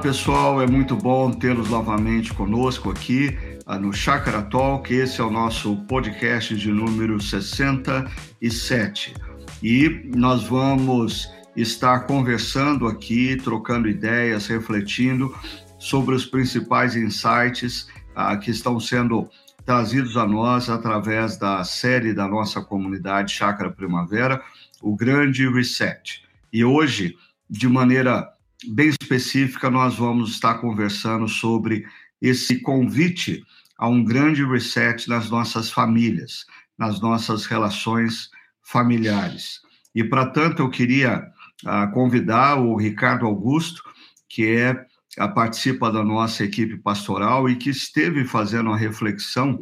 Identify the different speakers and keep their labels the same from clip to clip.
Speaker 1: pessoal, é muito bom tê-los novamente conosco aqui ah, no Chakra Talk. Esse é o nosso podcast de número 67. E nós vamos estar conversando aqui, trocando ideias, refletindo sobre os principais insights ah, que estão sendo trazidos a nós através da série da nossa comunidade Chakra Primavera, o Grande Reset. E hoje, de maneira bem específica, nós vamos estar conversando sobre esse convite a um grande reset nas nossas famílias, nas nossas relações familiares. E, para tanto, eu queria uh, convidar o Ricardo Augusto, que é a participa da nossa equipe pastoral e que esteve fazendo uma reflexão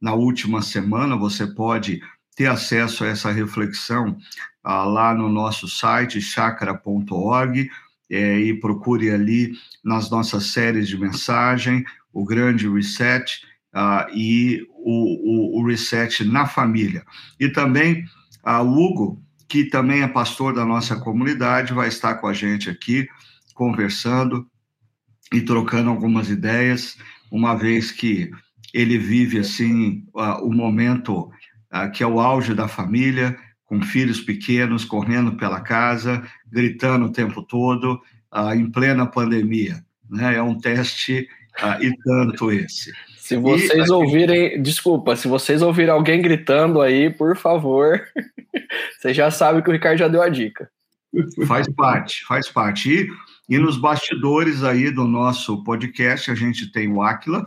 Speaker 1: na última semana. Você pode ter acesso a essa reflexão uh, lá no nosso site chakra.org é, e procure ali nas nossas séries de mensagem o grande reset uh, e o, o, o, reset na família. E também uh, o Hugo, que também é pastor da nossa comunidade, vai estar com a gente aqui conversando e trocando algumas ideias, uma vez que ele vive assim uh, o momento uh, que é o auge da família, com filhos pequenos correndo pela casa, gritando o tempo todo, uh, em plena pandemia. Né? É um teste uh, e tanto esse.
Speaker 2: Se vocês e, ouvirem, desculpa, se vocês ouvirem alguém gritando aí, por favor, você já sabe que o Ricardo já deu a dica.
Speaker 1: Faz parte, faz parte. E, e nos bastidores aí do nosso podcast, a gente tem o Aquila,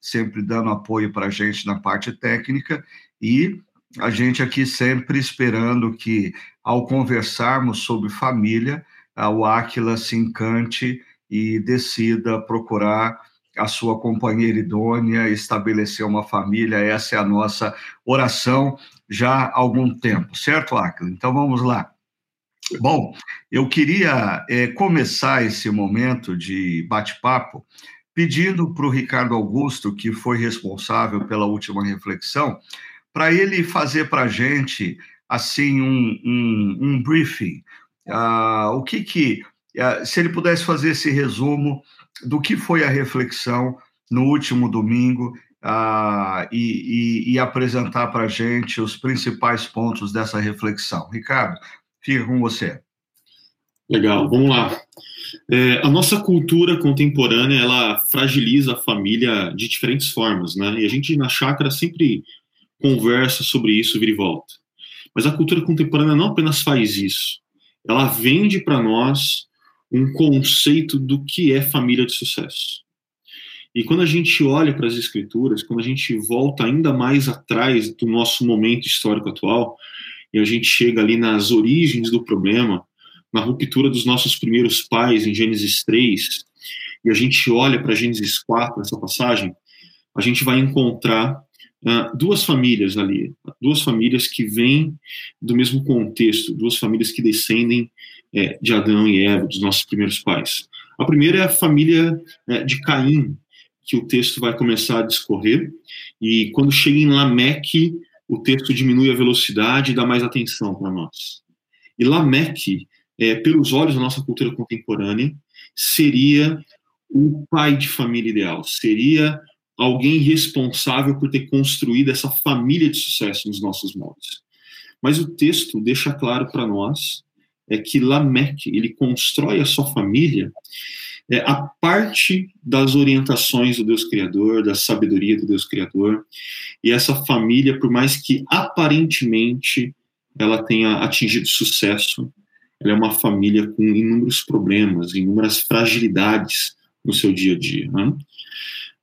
Speaker 1: sempre dando apoio para a gente na parte técnica, e a gente aqui sempre esperando que, ao conversarmos sobre família, o Aquila se encante e decida procurar a sua companheira idônea, estabelecer uma família. Essa é a nossa oração já há algum tempo, certo, Aquila? Então vamos lá. Bom, eu queria é, começar esse momento de bate-papo pedindo para o Ricardo Augusto, que foi responsável pela última reflexão, para ele fazer para a gente assim um, um, um briefing. Uh, o que que, uh, se ele pudesse fazer esse resumo do que foi a reflexão no último domingo uh, e, e, e, apresentar para a gente os principais pontos dessa reflexão. Ricardo, fica com você.
Speaker 3: Legal, vamos lá. É, a nossa cultura contemporânea ela fragiliza a família de diferentes formas, né? E a gente na chácara sempre conversa sobre isso, vira e volta. Mas a cultura contemporânea não apenas faz isso, ela vende para nós um conceito do que é família de sucesso. E quando a gente olha para as escrituras, quando a gente volta ainda mais atrás do nosso momento histórico atual, e a gente chega ali nas origens do problema, na ruptura dos nossos primeiros pais em Gênesis 3, e a gente olha para Gênesis 4, essa passagem, a gente vai encontrar uh, duas famílias ali, duas famílias que vêm do mesmo contexto, duas famílias que descendem é, de Adão e Eva, dos nossos primeiros pais. A primeira é a família é, de Caim, que o texto vai começar a discorrer, e quando chega em Lameque, o texto diminui a velocidade e dá mais atenção para nós. E Lameque, é, pelos olhos da nossa cultura contemporânea, seria o pai de família ideal, seria alguém responsável por ter construído essa família de sucesso nos nossos moldes. Mas o texto deixa claro para nós é que Lameque ele constrói a sua família é, a parte das orientações do Deus Criador, da sabedoria do Deus Criador, e essa família, por mais que aparentemente ela tenha atingido sucesso, ela é uma família com inúmeros problemas, inúmeras fragilidades no seu dia a dia. Né?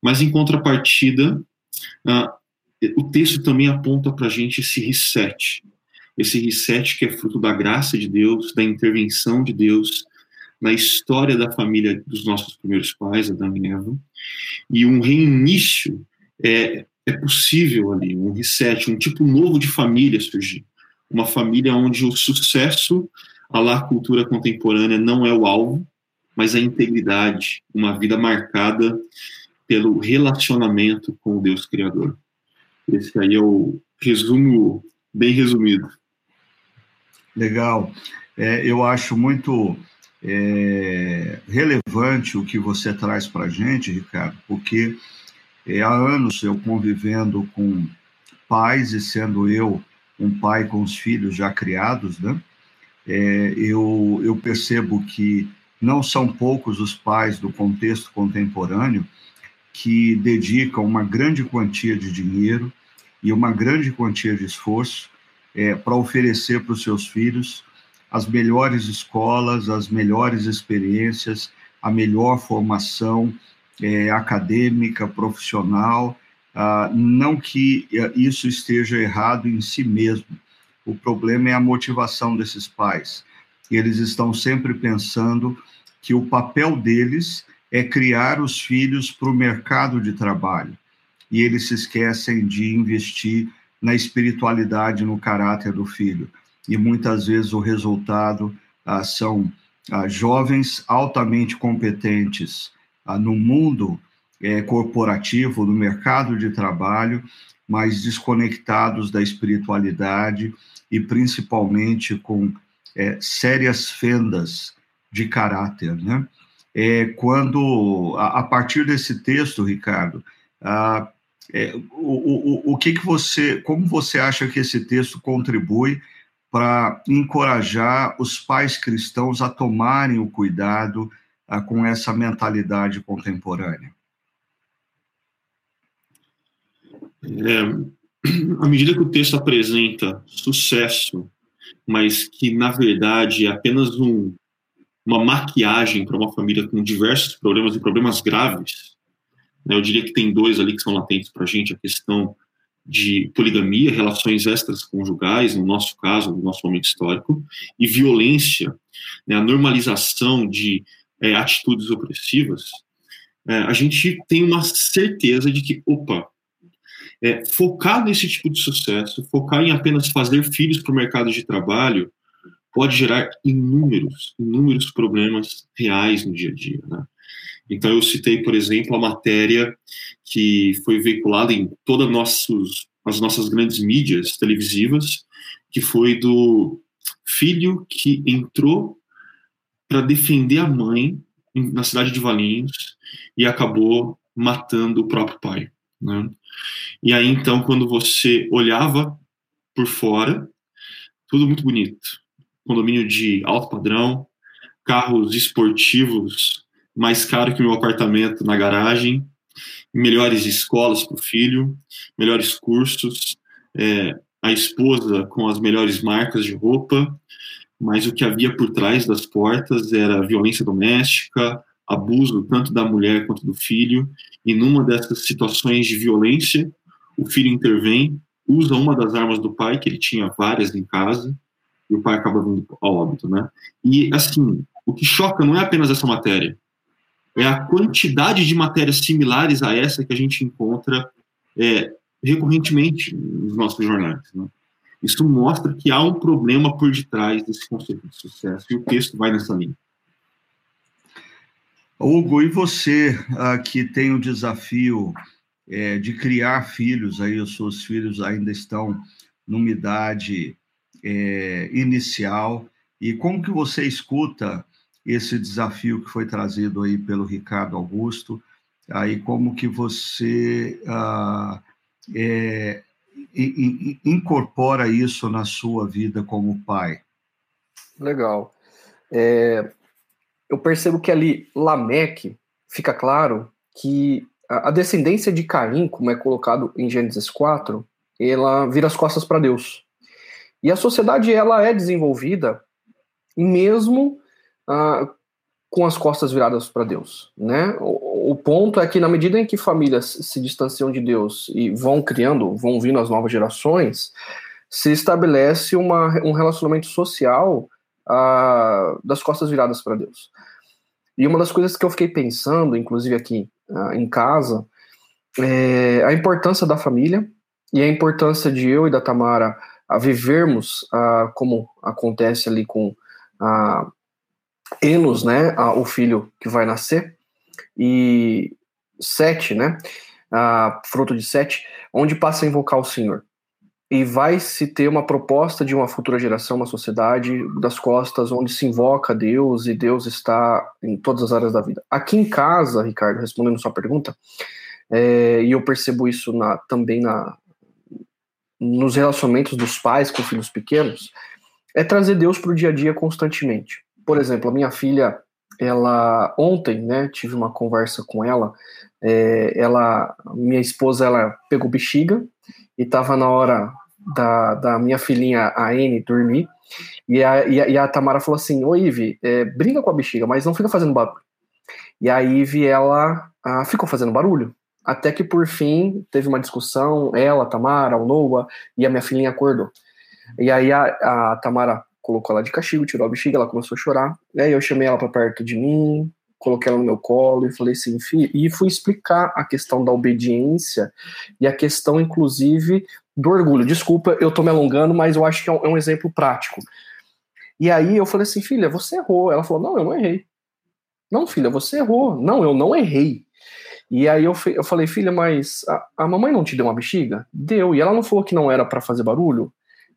Speaker 3: Mas, em contrapartida, uh, o texto também aponta para a gente esse reset. Esse reset que é fruto da graça de Deus, da intervenção de Deus na história da família dos nossos primeiros pais, Adão e Eva. E um reinício é, é possível ali, um reset, um tipo novo de família surgir. Uma família onde o sucesso, a lá cultura contemporânea, não é o alvo, mas a integridade, uma vida marcada pelo relacionamento com o Deus Criador. Esse aí é o resumo bem resumido.
Speaker 1: Legal. É, eu acho muito é relevante o que você traz para a gente, Ricardo, porque é, há anos eu convivendo com pais e sendo eu um pai com os filhos já criados, né? É, eu, eu percebo que não são poucos os pais do contexto contemporâneo que dedicam uma grande quantia de dinheiro e uma grande quantia de esforço é, para oferecer para os seus filhos as melhores escolas, as melhores experiências, a melhor formação é, acadêmica, profissional. Ah, não que é, isso esteja errado em si mesmo. O problema é a motivação desses pais. Eles estão sempre pensando que o papel deles é criar os filhos para o mercado de trabalho. E eles se esquecem de investir na espiritualidade, no caráter do filho e muitas vezes o resultado ah, são ah, jovens altamente competentes ah, no mundo eh, corporativo, no mercado de trabalho, mas desconectados da espiritualidade e principalmente com eh, sérias fendas de caráter, né? É, quando a, a, partir desse texto, Ricardo, é, o, o, o que que você, como você acha que esse texto contribui para encorajar os pais cristãos a tomarem o cuidado uh, com essa mentalidade contemporânea?
Speaker 3: É, à medida que o texto apresenta sucesso, mas que na verdade é apenas um, uma maquiagem para uma família com diversos problemas e problemas graves, né, eu diria que tem dois ali que são latentes para a gente: a questão de poligamia, relações extras conjugais, no nosso caso, no nosso momento histórico, e violência, né, a normalização de é, atitudes opressivas, é, a gente tem uma certeza de que, opa, é, focar nesse tipo de sucesso, focar em apenas fazer filhos para o mercado de trabalho, pode gerar inúmeros, inúmeros problemas reais no dia a dia. Né? Então, eu citei, por exemplo, a matéria que foi veiculada em todas nossos, as nossas grandes mídias televisivas, que foi do filho que entrou para defender a mãe na cidade de Valinhos e acabou matando o próprio pai. Né? E aí, então, quando você olhava por fora, tudo muito bonito. Condomínio de alto padrão, carros esportivos mais caro que meu apartamento na garagem, melhores escolas para o filho, melhores cursos, é, a esposa com as melhores marcas de roupa, mas o que havia por trás das portas era violência doméstica, abuso tanto da mulher quanto do filho, e numa dessas situações de violência, o filho intervém, usa uma das armas do pai, que ele tinha várias em casa, e o pai acaba vindo ao óbito, né? E, assim, o que choca não é apenas essa matéria, é a quantidade de matérias similares a essa que a gente encontra é, recorrentemente nos nossos jornais. Né? Isso mostra que há um problema por detrás desse conceito de sucesso e o texto vai nessa linha.
Speaker 1: Hugo, e você uh, que tem o desafio é, de criar filhos, aí os seus filhos ainda estão numa idade é, inicial, e como que você escuta esse desafio que foi trazido aí pelo Ricardo Augusto, aí como que você ah, é, incorpora isso na sua vida como pai?
Speaker 2: Legal. É, eu percebo que ali Lameque fica claro que a, a descendência de Caim, como é colocado em Gênesis 4, ela vira as costas para Deus. E a sociedade ela é desenvolvida mesmo ah, com as costas viradas para Deus, né? O, o, ponto é que na medida em que famílias se distanciam de Deus e vão criando, vão vindo as novas gerações, se estabelece uma, um relacionamento social ah, das costas viradas para Deus. E uma das coisas que eu fiquei pensando, inclusive aqui ah, em casa, é a importância da família e a importância de eu e da Tamara a vivermos ah, como acontece ali com a Enos, né, a, o filho que vai nascer, e Sete, né, a, fruto de Sete, onde passa a invocar o Senhor. e vai se ter uma proposta de uma futura geração, uma sociedade das costas onde se invoca Deus e Deus está em todas as áreas da vida. Aqui em casa, Ricardo, respondendo sua pergunta, é, e eu percebo isso na, também na, nos relacionamentos dos pais com filhos pequenos, é trazer Deus para o dia a dia constantemente. Por exemplo, a minha filha, ela ontem, né, tive uma conversa com ela, é, ela, minha esposa, ela pegou bexiga e estava na hora da, da minha filhinha, a Anne, dormir. E a, e a, e a Tamara falou assim: Ô Ive, é, brinca com a bexiga, mas não fica fazendo barulho. E a Ive, ela ah, ficou fazendo barulho. Até que por fim teve uma discussão, ela, a Tamara, o Noah e a minha filhinha acordou. E aí a, a Tamara colocou ela de castigo, tirou a bexiga, ela começou a chorar. E aí eu chamei ela para perto de mim, coloquei ela no meu colo e falei assim, filho, e fui explicar a questão da obediência e a questão, inclusive, do orgulho. Desculpa, eu tô me alongando, mas eu acho que é um, é um exemplo prático. E aí eu falei assim, filha, você errou. Ela falou, não, eu não errei. Não, filha, você errou. Não, eu não errei. E aí eu, eu falei, filha, mas a, a, mamãe não te deu uma bexiga? Deu. E ela não falou que não era para fazer barulho?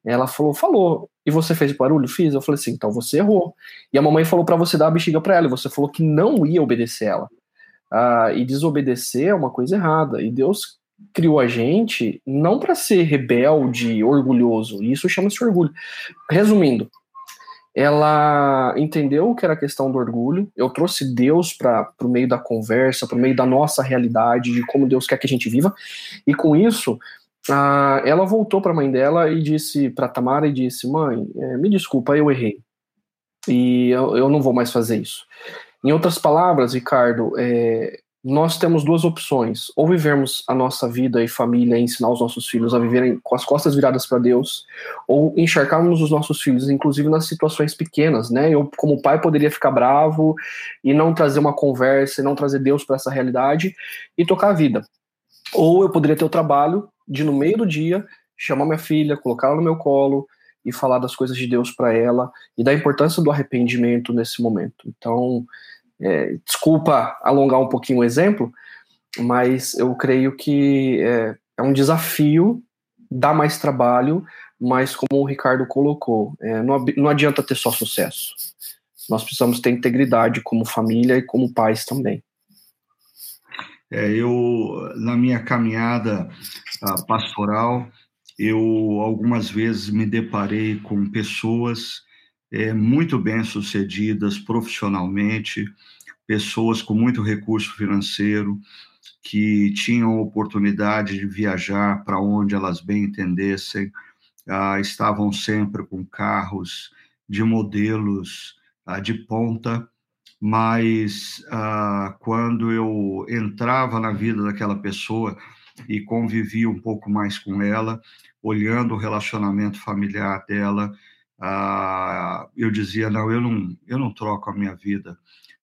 Speaker 2: Ela falou, falou. E você fez barulho? Fiz. Eu falei assim, então você errou. E a mamãe falou para você dar a bexiga para ela. E você falou que não ia obedecer ela. Ah, e desobedecer é uma coisa errada. E Deus criou a gente não para ser rebelde, orgulhoso. E isso chama-se orgulho. Resumindo, ela entendeu o que era a questão do orgulho. Eu trouxe Deus para o meio da conversa, para o meio da nossa realidade, de como Deus quer que a gente viva. E com isso, a, ela voltou para a mãe dela e disse para Tamara e disse: "Mãe, é, me desculpa, eu errei e eu, eu, não vou mais fazer isso." Em outras palavras, Ricardo, é, nós temos duas opções: ou vivermos a nossa vida e família e ensinar os nossos filhos a viverem com as costas viradas para Deus, ou encharcarmos os nossos filhos, inclusive nas situações pequenas, né? Eu, como pai, poderia ficar bravo e não trazer uma conversa, e não trazer Deus para essa realidade e tocar a vida. Ou eu poderia ter o trabalho de, no meio do dia, chamar minha filha, colocá-la no meu colo e falar das coisas de Deus para ela e da importância do arrependimento nesse momento. Então, é, desculpa alongar um pouquinho o exemplo, mas eu creio que é, é, um desafio, dá mais trabalho, mas como o Ricardo colocou, é, não, não adianta ter só sucesso. Nós precisamos ter integridade como família e como pais também.
Speaker 1: É, eu, na minha caminhada uh, pastoral, eu algumas vezes me deparei com pessoas é, muito bem-sucedidas profissionalmente, pessoas com muito recurso financeiro, que tinham oportunidade de viajar para onde elas bem entendessem, ah, estavam sempre com carros de modelos ah, de ponta, mas ah, quando eu entrava na vida daquela pessoa e convivia um pouco mais com ela, olhando o relacionamento familiar dela, ah, eu dizia não, eu não, eu não troco a minha vida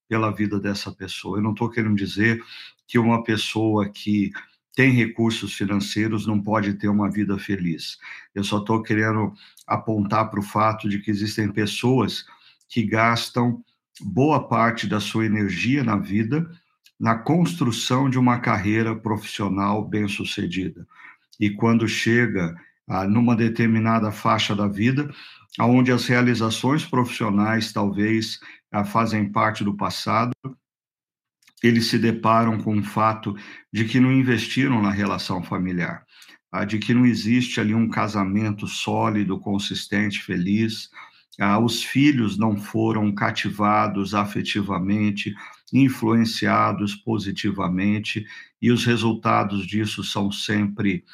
Speaker 1: pela vida dessa pessoa. Eu não estou querendo dizer que uma pessoa que tem recursos financeiros não pode ter uma vida feliz. Eu só estou querendo apontar para o fato de que existem pessoas que gastam boa parte da sua energia na vida na construção de uma carreira profissional bem-sucedida. E quando chega ah, numa determinada faixa da vida, onde as realizações profissionais talvez fazem parte do passado, eles se deparam com o fato de que não investiram na relação familiar, ah, de que não existe ali um casamento sólido, consistente, feliz, ah, os filhos não foram cativados afetivamente, influenciados positivamente, e os resultados disso são sempre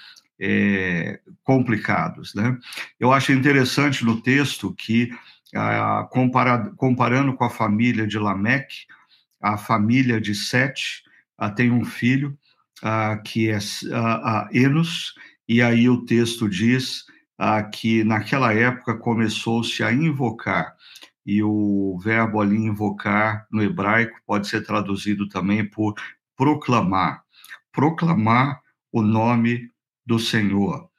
Speaker 1: é, complicados. Né? Eu acho interessante no texto que, ah, comparado, comparando com a família de Lameque, a família de Sete ah, tem um filho ah, que é ah, Enos, e aí o texto diz que naquela época começou-se a invocar, e o verbo ali invocar no hebraico pode ser traduzido também por proclamar, proclamar o nome do Senhor.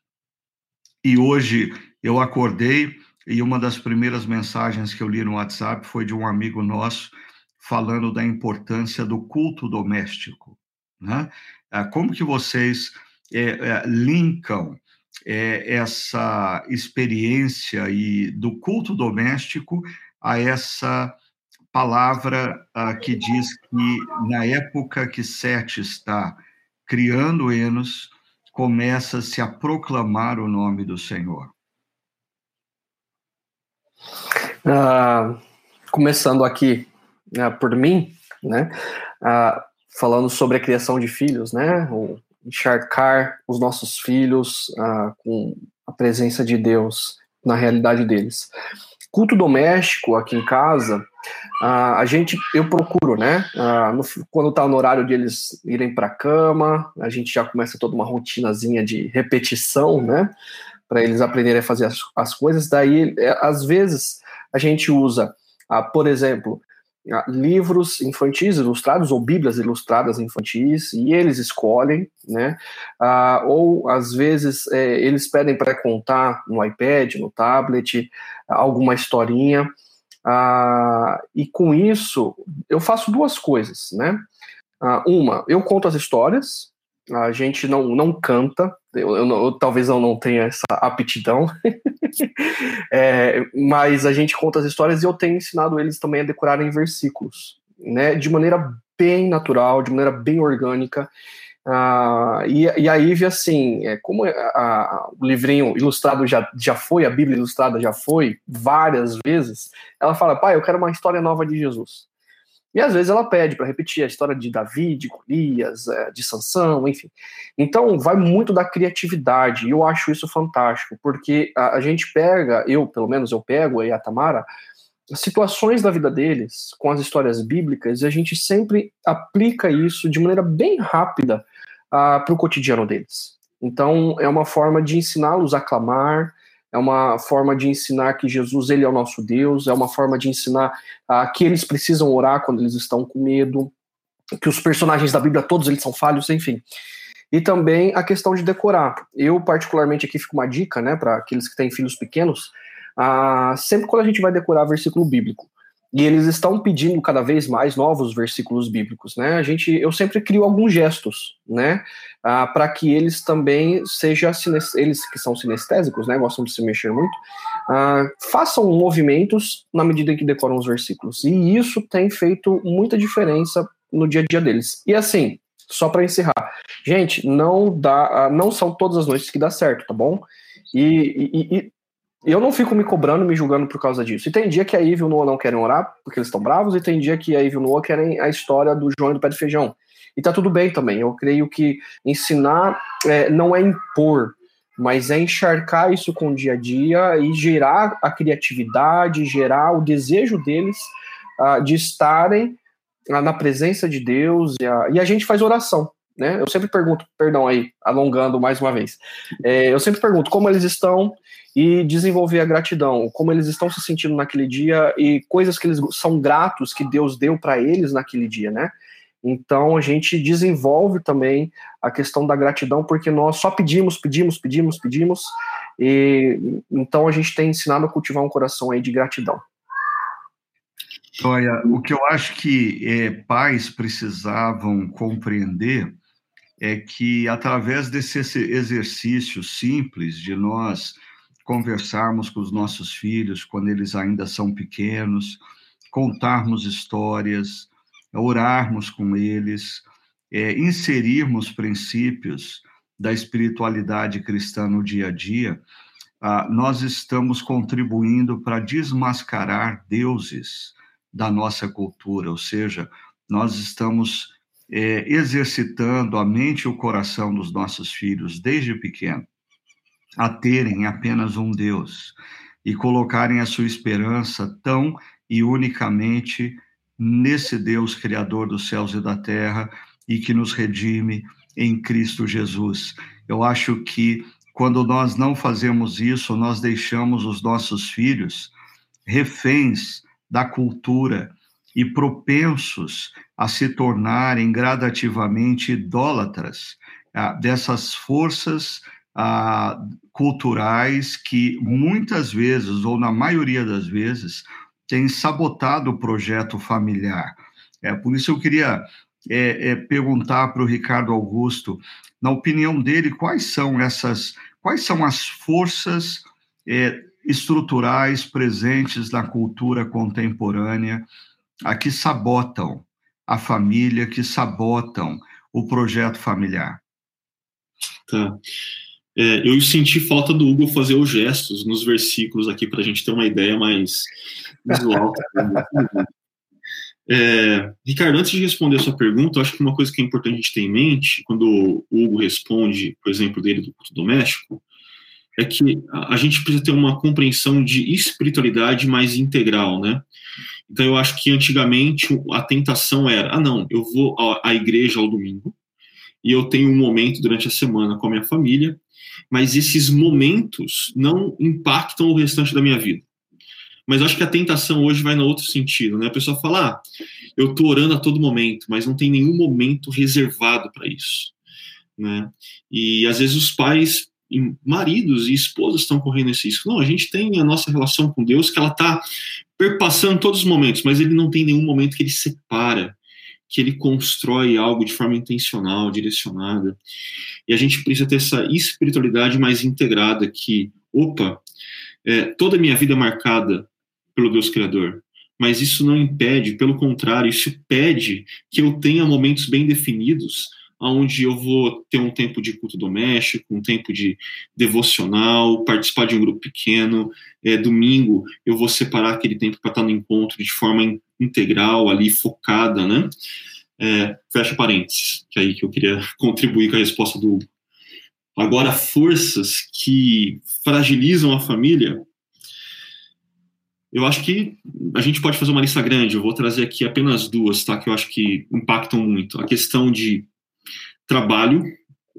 Speaker 1: E hoje eu acordei e uma das primeiras mensagens que eu li no WhatsApp foi de um amigo nosso falando da importância do culto doméstico. Né? Ah, como que vocês é, é, linkam é, essa experiência e do culto doméstico a essa palavra uh, que diz que na época que Sete está criando Enos, começa-se a proclamar o nome do Senhor.
Speaker 2: Uh, começando aqui uh, por mim, né, falando sobre a criação de filhos, né, o encharcar os nossos filhos com a presença de Deus na realidade deles. Culto doméstico aqui em casa, a gente, eu procuro, né? No, quando tá no horário de eles irem para cama, a gente já começa toda uma rotinazinha de repetição, né? Para eles aprenderem a fazer as, as coisas. Daí, é, às vezes, a gente usa, uh, por exemplo, livros infantis ilustrados ou bíblias ilustradas infantis e eles escolhem, né? ou às vezes é, eles pedem para contar no iPad, no tablet, alguma historinha. Ah, e com isso, eu faço duas coisas, né? Ah, uma, eu conto as histórias, a gente não, não canta, eu, eu, eu talvez eu não tenha essa aptidão, é, mas a gente conta as histórias e eu tenho ensinado eles também a decorarem versículos, né? De maneira bem natural, de maneira bem orgânica. Ah, e, e a Ivy, assim, é, como a, a, o livrinho ilustrado já, já foi, a Bíblia ilustrada já foi várias vezes, ela fala, pai, eu quero uma história nova de Jesus. E às vezes ela pede para repetir a história de Davi, de Golias, é, de Sansão, enfim. Então vai muito da criatividade, e eu acho isso fantástico, porque a, a gente pega, eu pelo menos eu pego aí a Tamara, situações da vida deles com as histórias bíblicas e a gente sempre aplica isso de maneira bem rápida uh, para o cotidiano deles. Então, é uma forma de ensiná-los a clamar, é uma forma de ensinar que Jesus ele é o nosso Deus, é uma forma de ensinar uh, que eles precisam orar quando eles estão com medo, que os personagens da Bíblia todos eles são falhos, enfim. E também a questão de decorar. Eu particularmente aqui fico uma dica, né, para aqueles que têm filhos pequenos, uh, sempre quando a gente vai decorar versículo bíblico, e eles estão pedindo cada vez mais novos versículos bíblicos, né? A gente, eu sempre crio alguns gestos, né, ah, para que eles também sejam eles que são sinestésicos, né, gostam de se mexer muito, ah, façam movimentos na medida em que decoram os versículos. E isso tem feito muita diferença no dia a dia deles. E assim, só para encerrar, gente, não dá, ah, não são todas as noites que dá certo, tá bom? E, e, e eu não fico me cobrando, me julgando por causa disso. E tem dia que a Eve e o Noah não querem orar, porque eles estão bravos, e tem dia que a Eve e o Noah querem a história do João e do pé de feijão. E tá tudo bem também. Eu creio que ensinar é, não é impor, mas é encharcar isso com o dia a dia e gerar a criatividade, gerar o desejo deles uh, de estarem uh, na presença de Deus. E a, e a gente faz oração. Né? Eu sempre pergunto, perdão aí, alongando mais uma vez. É, eu sempre pergunto como eles estão, e desenvolver a gratidão, como eles estão se sentindo naquele dia e coisas que eles são gratos que Deus deu para eles naquele dia, né? Então a gente desenvolve também a questão da gratidão, porque nós só pedimos, pedimos, pedimos, pedimos, e então a gente tem ensinado a cultivar um coração aí de gratidão.
Speaker 1: Olha, o que eu acho que é, pais precisavam compreender é que através desse exercício simples de nós conversarmos com os nossos filhos quando eles ainda são pequenos, contarmos histórias, orarmos com eles, é, inserirmos princípios da espiritualidade cristã no dia a dia, ah, nós estamos contribuindo para desmascarar deuses da nossa cultura, ou seja, nós estamos é, exercitando a mente e o coração dos nossos filhos desde pequeno a terem apenas um Deus e colocarem a sua esperança tão e unicamente nesse Deus criador dos céus e da terra e que nos redime em Cristo Jesus. Eu acho que quando nós não fazemos isso, nós deixamos os nossos filhos reféns da cultura e propensos a se tornarem gradativamente idólatras ah, dessas forças ah, culturais que muitas vezes, ou na maioria das vezes, têm sabotado o projeto familiar. É, por isso eu queria é, é, perguntar para o Ricardo Augusto, na opinião dele, quais são essas quais são as forças é, estruturais presentes na cultura contemporânea a que sabotam a família, que sabotam o projeto familiar.
Speaker 3: Tá. É, eu senti falta do Hugo fazer os gestos nos versículos aqui para a gente ter uma ideia mais visual. é, Ricardo, antes de responder a sua pergunta, acho que uma coisa que é importante a gente ter em mente, quando o Hugo responde, por exemplo, dele do culto doméstico, é que a gente precisa ter uma compreensão de espiritualidade mais integral, né? Então eu acho que antigamente a tentação era, ah não, eu vou à igreja ao domingo e eu tenho um momento durante a semana com a minha família, mas esses momentos não impactam o restante da minha vida. Mas acho que a tentação hoje vai no outro sentido, né? A pessoa fala, ah, eu tô orando a todo momento, mas não tem nenhum momento reservado para isso, né? E às vezes os pais maridos e esposas estão correndo esse risco. Não, a gente tem a nossa relação com Deus que ela está perpassando todos os momentos, mas ele não tem nenhum momento que ele separa, que ele constrói algo de forma intencional, direcionada. E a gente precisa ter essa espiritualidade mais integrada que, opa, é, toda a minha vida é marcada pelo Deus Criador. Mas isso não impede, pelo contrário, isso pede que eu tenha momentos bem definidos onde eu vou ter um tempo de culto doméstico, um tempo de devocional, participar de um grupo pequeno. É, domingo eu vou separar aquele tempo para estar no encontro de forma integral, ali focada, né? É, fecha parênteses, que é aí que eu queria contribuir com a resposta do Hugo. Agora, forças que fragilizam a família, eu acho que a gente pode fazer uma lista grande. Eu vou trazer aqui apenas duas, tá? Que eu acho que impactam muito. A questão de trabalho.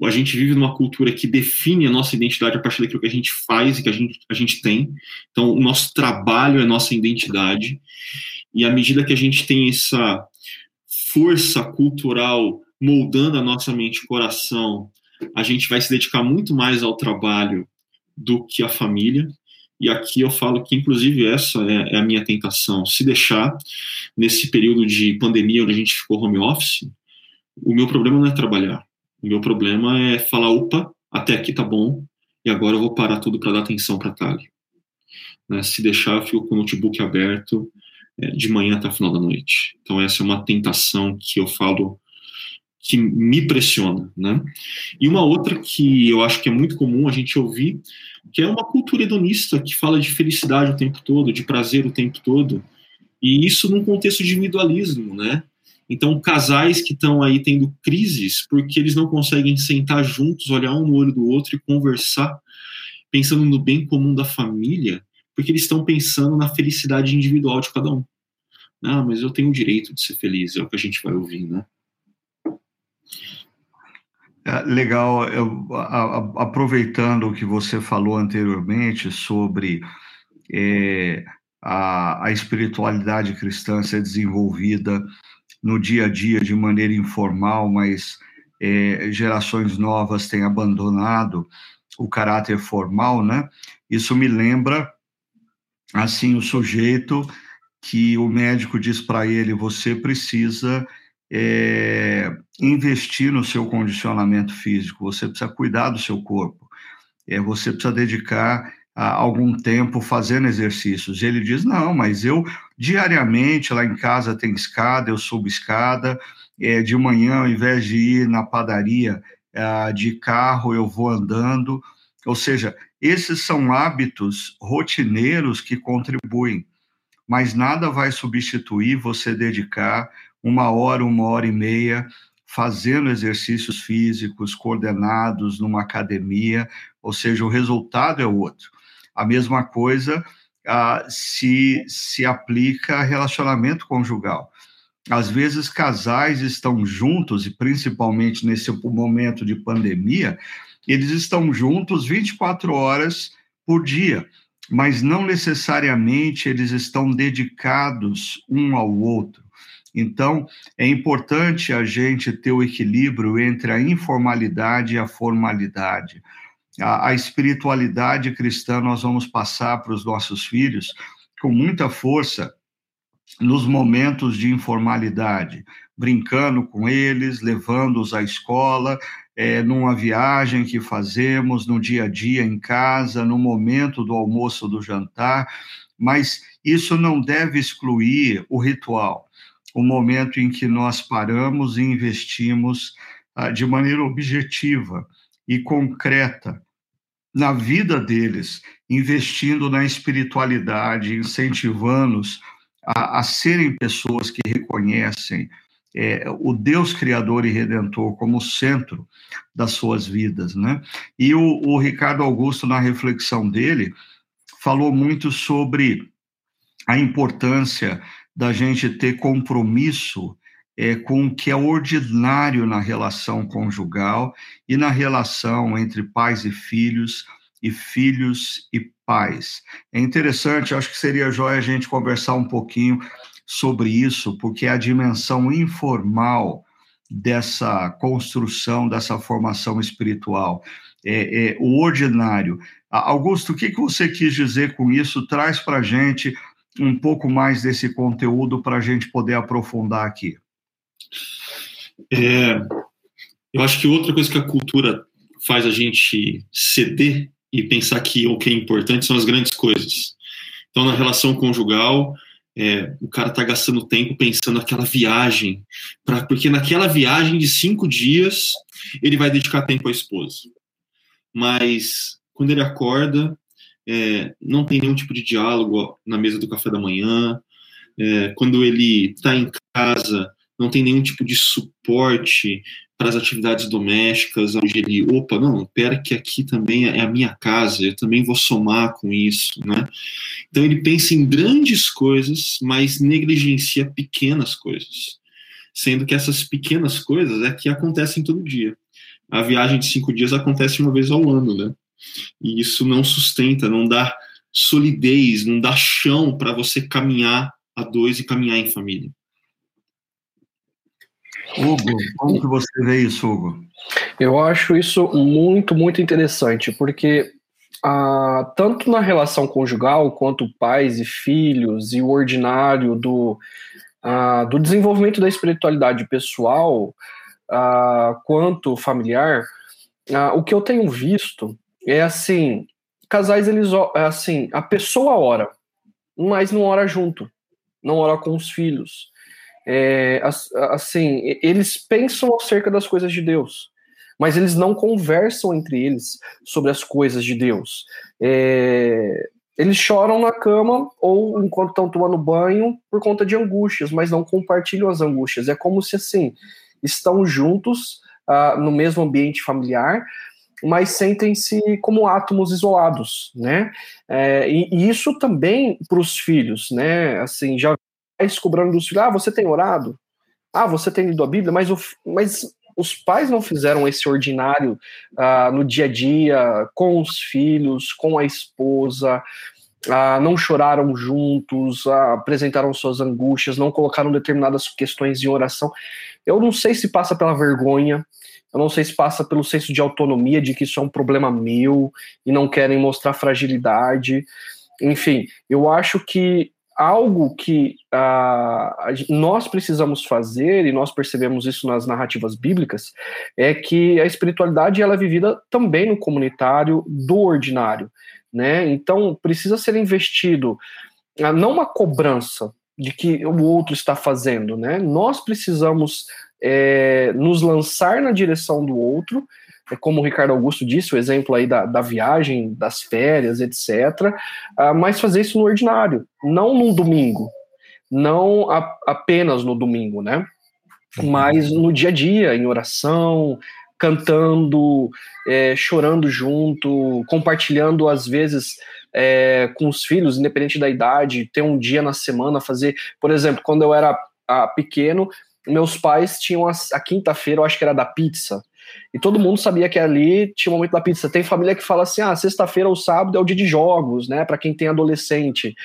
Speaker 3: A gente vive numa cultura que define a nossa identidade a partir daquilo que a gente faz e que a gente, a gente tem. Então, o nosso trabalho é nossa identidade. E à medida que a gente tem essa força cultural moldando a nossa mente e coração, a gente vai se dedicar muito mais ao trabalho do que à família. E aqui eu falo que, inclusive, essa é, é a minha tentação. Se deixar, nesse período de pandemia, onde a gente ficou home office, o meu problema não é trabalhar. O meu problema é falar, opa, até aqui tá bom, e agora eu vou parar tudo para dar atenção para Tali. Né? Se deixar, eu fico com o notebook aberto é, de manhã até o final da noite. Então, essa é uma tentação que eu falo que me pressiona, né? E uma outra que eu acho que é muito comum a gente ouvir, que é uma cultura hedonista que fala de felicidade o tempo todo, de prazer o tempo todo, e isso num contexto de individualismo, né? Então, casais que estão aí tendo crises porque eles não conseguem sentar juntos, olhar um no olho do outro e conversar, pensando no bem comum da família, porque eles estão pensando na felicidade individual de cada um. Ah, mas eu tenho o direito de ser feliz, é o que a gente vai ouvir, né?
Speaker 1: É, legal, eu, a, a, aproveitando o que você falou anteriormente sobre é, a, a espiritualidade cristã ser desenvolvida no dia a dia de maneira informal, mas é, gerações novas têm abandonado o caráter formal, né? Isso me lembra, assim, o sujeito que o médico diz para ele: você precisa é, investir no seu condicionamento físico, você precisa cuidar do seu corpo, é, você precisa dedicar há algum tempo fazendo exercícios. E ele diz: não, mas eu diariamente lá em casa tem escada, eu subo escada. É, de manhã, ao invés de ir na padaria é, de carro, eu vou andando. Ou seja, esses são hábitos rotineiros que contribuem, mas nada vai substituir você dedicar uma hora, uma hora e meia fazendo exercícios físicos coordenados numa academia, ou seja, o resultado é outro. A mesma coisa ah, se, se aplica a relacionamento conjugal. Às vezes, casais estão juntos, e principalmente nesse momento de pandemia, eles estão juntos 24 horas por dia, mas não necessariamente eles estão dedicados um ao outro. Então, é importante a gente ter o equilíbrio entre a informalidade e a formalidade a, a espiritualidade cristã nós vamos passar para os nossos filhos com muita força nos momentos de informalidade, brincando com eles, levando-os à escola, é, numa viagem que fazemos, no dia a dia em casa, no momento do almoço, do jantar, mas isso não deve excluir o ritual, o momento em que nós paramos e investimos ah, de maneira objetiva e concreta na vida deles, investindo na espiritualidade, incentivando-os a, a serem pessoas que reconhecem é, o Deus Criador e Redentor como centro das suas vidas, né? E o, o, Ricardo Augusto, na reflexão dele, falou muito sobre a importância da gente ter compromisso é, com o que é ordinário na relação conjugal e na relação entre pais e filhos, e filhos e pais. É interessante, acho que seria jóia a gente conversar um pouquinho sobre isso, porque é a dimensão informal dessa construção, dessa formação espiritual, é, é o ordinário. Augusto, o que, que você quis dizer com isso? Traz para a gente um pouco mais desse conteúdo para a gente poder aprofundar aqui.
Speaker 3: É, eu acho que outra coisa que a cultura faz a gente ceder e pensar que o que é importante são as grandes coisas. Então, na relação conjugal, é, o cara está gastando tempo pensando naquela viagem, pra, porque naquela viagem de cinco dias ele vai dedicar tempo à esposa. Mas quando ele acorda, é, não tem nenhum tipo de diálogo na mesa do café da manhã. É, quando ele está em casa, não tem nenhum tipo de suporte para as atividades domésticas, onde ele, opa, não, pera que aqui também é a minha casa, eu também vou somar com isso, né? Então ele pensa em grandes coisas, mas negligencia pequenas coisas, sendo que essas pequenas coisas é que acontecem todo dia. A viagem de cinco dias acontece uma vez ao ano, né? E isso não sustenta, não dá solidez, não dá chão para você caminhar a dois e caminhar em família.
Speaker 1: Hugo, como que você vê isso, Hugo?
Speaker 2: Eu acho isso muito, muito interessante, porque ah, tanto na relação conjugal, quanto pais e filhos, e o ordinário do, ah, do desenvolvimento da espiritualidade pessoal, ah, quanto familiar, ah, o que eu tenho visto é assim, casais, eles, assim, a pessoa ora, mas não ora junto, não ora com os filhos, é, assim, eles pensam acerca das coisas de Deus, mas eles não conversam entre eles sobre as coisas de Deus. É, eles choram na cama ou enquanto estão tomando banho por conta de angústias, mas não compartilham as angústias. É como se assim estão juntos uh, no mesmo ambiente familiar, mas sentem-se como átomos isolados, né? É, e, e, isso também para os filhos, né? Assim, já cobrando dos filhos: ah, você tem orado? Ah, você tem lido a Bíblia? Mas, o, mas os pais não fizeram esse ordinário uh, no dia a dia com os filhos, com a esposa, uh, não choraram juntos, uh, apresentaram suas angústias, não colocaram determinadas questões em oração. Eu não sei se passa pela vergonha, eu não sei se passa pelo senso de autonomia, de que isso é um problema meu e não querem mostrar fragilidade. Enfim, eu acho que algo que uh, nós precisamos fazer, e nós percebemos isso nas narrativas bíblicas, é que a espiritualidade ela é vivida também no comunitário do ordinário. Né? Então, precisa ser investido uh, não uma cobrança de que o outro está fazendo, né? Nós precisamos é, nos lançar na direção do outro como o Ricardo Augusto disse, o exemplo aí da, da viagem, das férias, etc., uh, ah, mas fazer isso no ordinário, não no domingo, não a, apenas no domingo, né? Mas no dia a dia, em oração, cantando, é, chorando junto, compartilhando às vezes é, com os filhos, independente da idade, ter um dia na semana, fazer, por exemplo, quando eu era a, ah, pequeno, meus pais tinham a, a quinta-feira, eu acho que era da pizza. E todo mundo sabia que ali tinha o momento da pizza. Tem família que fala assim: ah, sexta-feira ou sábado é o dia de jogos, né? Para quem tem adolescente.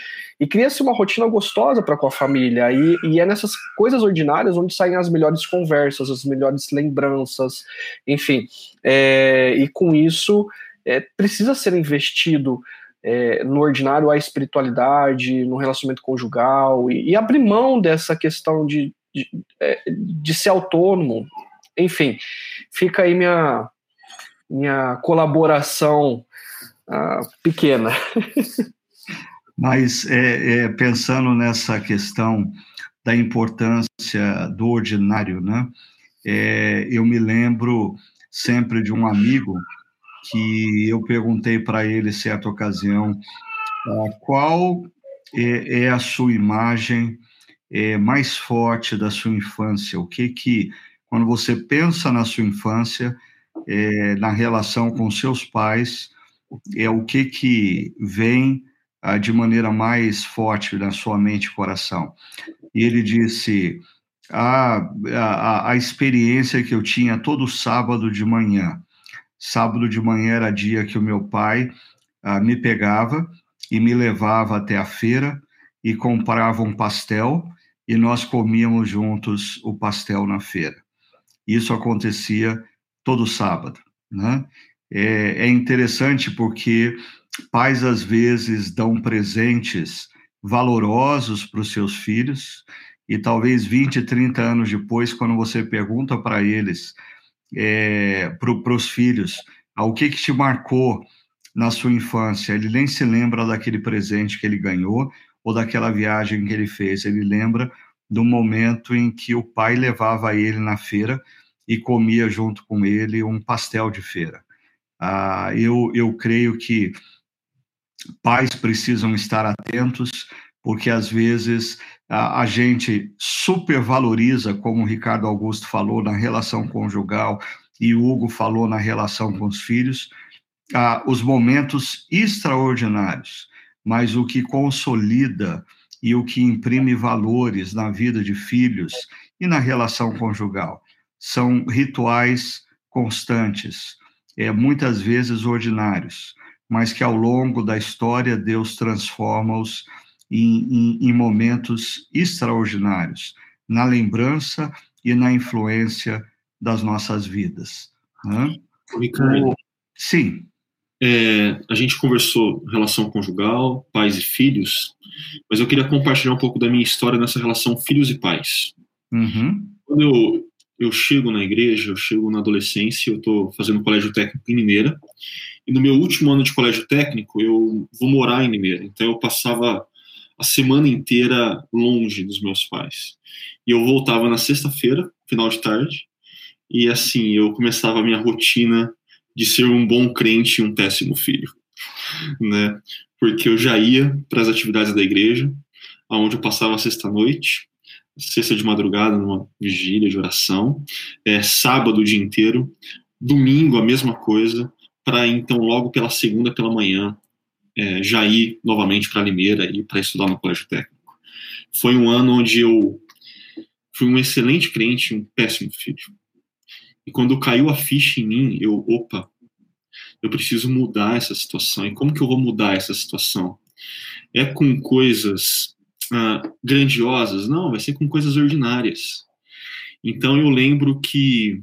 Speaker 2: E cria-se uma rotina gostosa para com a família. E, e, é nessas coisas ordinárias onde saem as melhores conversas, as melhores lembranças, enfim. É, e com isso, é, precisa ser investido. É, no ordinário a espiritualidade, no relacionamento conjugal e, e abrir mão dessa questão de, de, é, de ser autônomo, enfim, fica aí minha, minha colaboração uh, pequena.
Speaker 1: Mas é, é, pensando nessa questão da importância do ordinário, né? É, eu me lembro sempre de um amigo que eu perguntei para ele certa ocasião uh, qual é, é, a sua imagem é, mais forte da sua infância, o que que quando você pensa na sua infância, é, na relação com seus pais, é o que que vem ah, de maneira mais forte na sua mente e coração. E ele disse a, a, a experiência que eu tinha todo sábado de manhã. Sábado de manhã era dia que o meu pai ah, me pegava e me levava até a feira e comprava um pastel e nós comíamos juntos o pastel na feira. Isso acontecia todo sábado, né? É, é interessante porque pais às vezes dão presentes valorosos para os seus filhos e talvez 20, 30 anos depois, quando você pergunta para eles, é, para os filhos, ah, o que, que te marcou na sua infância, ele nem se lembra daquele presente que ele ganhou ou daquela viagem que ele fez, ele lembra do momento em que o pai levava ele na feira e comia junto com ele um pastel de feira. Ah, eu, eu creio que pais precisam estar atentos, porque às vezes a, a gente supervaloriza, como o Ricardo Augusto falou, na relação conjugal e o Hugo falou na relação com os filhos, ah, os momentos extraordinários, mas o que consolida e o que imprime valores na vida de filhos e na relação conjugal são rituais constantes, é, muitas vezes ordinários, mas que ao longo da história Deus transforma-os em, em, em, momentos extraordinários, na lembrança e na influência das nossas vidas. Né?
Speaker 3: Ricardo,
Speaker 1: sim.
Speaker 3: É, a gente conversou relação conjugal, pais e filhos, mas eu queria compartilhar um pouco da minha história nessa relação filhos e pais.
Speaker 1: Uhum.
Speaker 3: Quando eu, eu chego na igreja, eu chego na adolescência, eu estou fazendo colégio técnico em Mineira, e no meu último ano de colégio técnico, eu vou morar em Mineira. Então eu passava a semana inteira longe dos meus pais. E eu voltava na sexta-feira, final de tarde, e assim eu começava a minha rotina de ser um bom crente e um péssimo filho, né? Porque eu já ia para as atividades da igreja, aonde eu passava a sexta-noite, sexta de madrugada numa vigília de oração, é, sábado o dia inteiro, domingo a mesma coisa, para então logo pela segunda pela manhã é, já ir novamente para Limeira e para estudar no colégio técnico. Foi um ano onde eu fui um excelente crente, um péssimo filho. E quando caiu a ficha em mim, eu, opa, eu preciso mudar essa situação. E como que eu vou mudar essa situação? É com coisas ah, grandiosas? Não, vai ser com coisas ordinárias. Então eu lembro que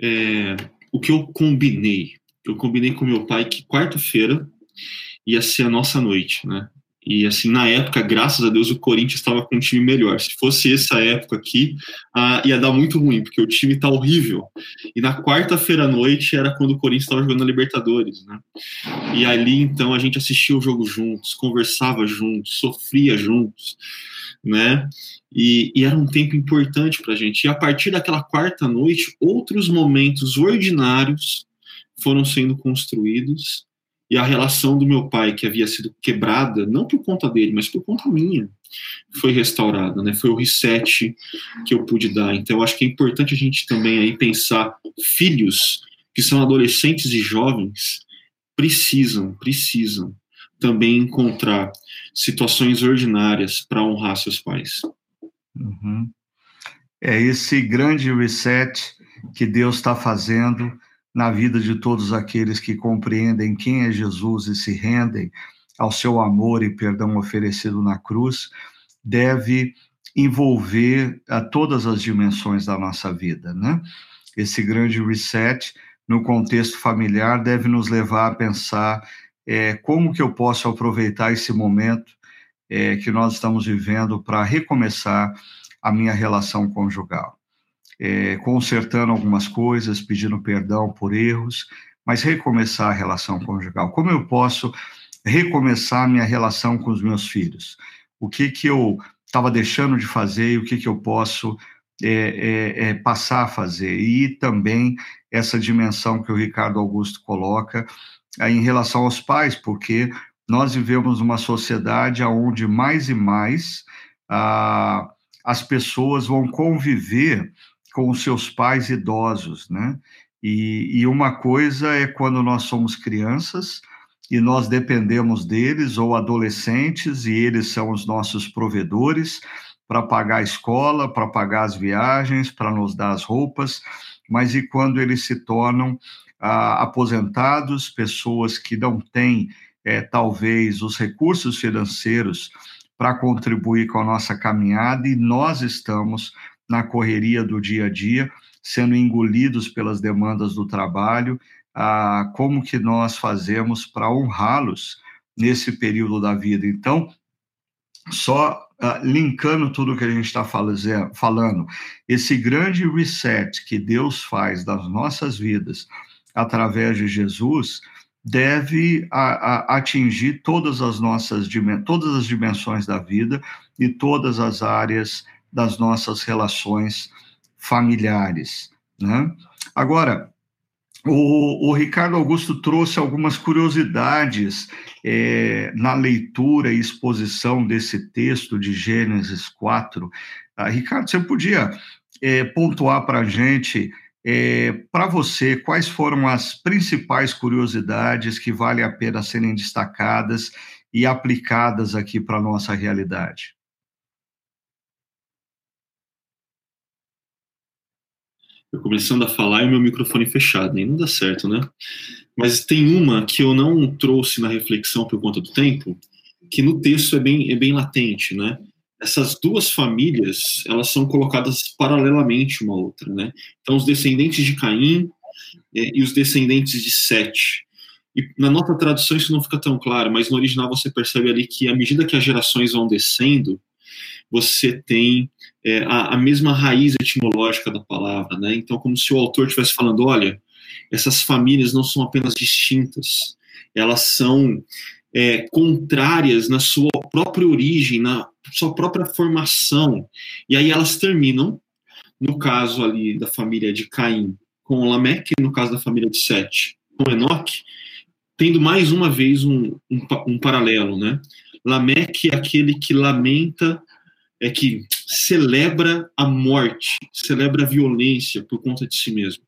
Speaker 3: é, o que eu combinei eu combinei com meu pai que quarta-feira ia ser a nossa noite, né? E assim, na época, graças a Deus, o Corinthians estava com um time melhor. Se fosse essa época aqui, ah, ia dar muito ruim, porque o time tá horrível. E na quarta-feira à noite era quando o Corinthians estava jogando na Libertadores, né? E ali, então, a gente assistia o jogo juntos, conversava juntos, sofria juntos, né? E, e era um tempo importante para a gente. E a partir daquela quarta noite, outros momentos ordinários foram sendo construídos e a relação do meu pai que havia sido quebrada não por conta dele mas por conta minha foi restaurada né? Foi o reset que eu pude dar. Então eu acho que é importante a gente também aí pensar filhos que são adolescentes e jovens precisam precisam também encontrar situações ordinárias para honrar seus pais.
Speaker 1: Uhum. é esse grande reset que Deus está fazendo na vida de todos aqueles que compreendem quem é Jesus e se rendem ao seu amor e perdão oferecido na cruz, deve envolver a todas as dimensões da nossa vida, né? Esse grande reset no contexto familiar deve nos levar a pensar é, como que eu posso aproveitar esse momento é, que nós estamos vivendo para recomeçar a minha relação conjugal. É, consertando algumas coisas, pedindo perdão por erros, mas recomeçar a relação conjugal. Como eu posso recomeçar minha relação com os meus filhos? O que que eu estava deixando de fazer e o que que eu posso é, é, é, passar a fazer? E também essa dimensão que o Ricardo Augusto coloca é, em relação aos pais, porque nós vivemos uma sociedade onde mais e mais ah, as pessoas vão conviver com seus pais idosos, né? E, e uma coisa é quando nós somos crianças e nós dependemos deles, ou adolescentes, e eles são os nossos provedores para pagar a escola, para pagar as viagens, para nos dar as roupas, mas e quando eles se tornam ah, aposentados, pessoas que não têm, é, talvez, os recursos financeiros para contribuir com a nossa caminhada e nós estamos na correria do dia a dia, sendo engolidos pelas demandas do trabalho, ah, como que nós fazemos para honrá-los nesse período da vida. Então, só ah, linkando tudo que a gente está falando, esse grande reset que Deus faz das nossas vidas através de Jesus deve a, a, atingir todas as nossas todas as dimensões da vida e todas as áreas das nossas relações familiares. Né? Agora, o, o, Ricardo Augusto trouxe algumas curiosidades é, na leitura e exposição desse texto de Gênesis 4. Ah, Ricardo, você podia é, pontuar para a gente, é, para você, quais foram as principais curiosidades que vale a pena serem destacadas e aplicadas aqui para a nossa realidade?
Speaker 3: Eu começando a falar e o meu microfone fechado, nem não dá certo, né? Mas tem uma que eu não trouxe na reflexão por conta do tempo, que no texto é bem, é bem latente, né? Essas duas famílias, elas são colocadas paralelamente uma à outra, né? Então, os descendentes de Caim é, e os descendentes de Sete. E na nossa tradução isso não fica tão claro, mas no original você percebe ali que à medida que as gerações vão descendo, você tem é, a, a, mesma raiz etimológica da palavra, né? Então, como se o autor estivesse falando, olha, essas famílias não são apenas distintas, elas são é, contrárias na sua própria origem, na sua própria formação, e aí elas terminam, no caso ali da família de Caim com Lameque, no caso da família de Sete com Enoque, tendo mais uma vez um, um, um paralelo, né? Lameque é aquele que lamenta é que celebra a morte, celebra a violência por conta de si mesmo.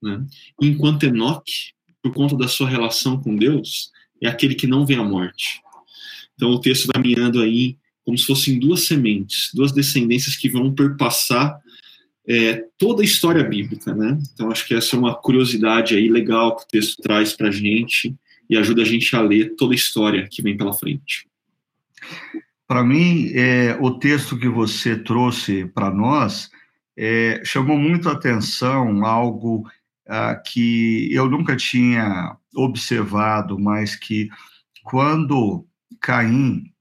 Speaker 3: Né? Enquanto Enoque, por conta da sua relação com Deus, é aquele que não vê a morte. Então o texto vai mirando aí como se fossem duas sementes, duas descendências que vão perpassar é, toda a história bíblica, né? Então acho que essa é uma curiosidade aí legal que o texto traz para gente e ajuda a gente a ler toda a história que vem pela frente.
Speaker 1: Para mim, é, o texto que você trouxe para nós é, chamou muito a atenção algo ah, que eu nunca tinha observado, mas que quando Caim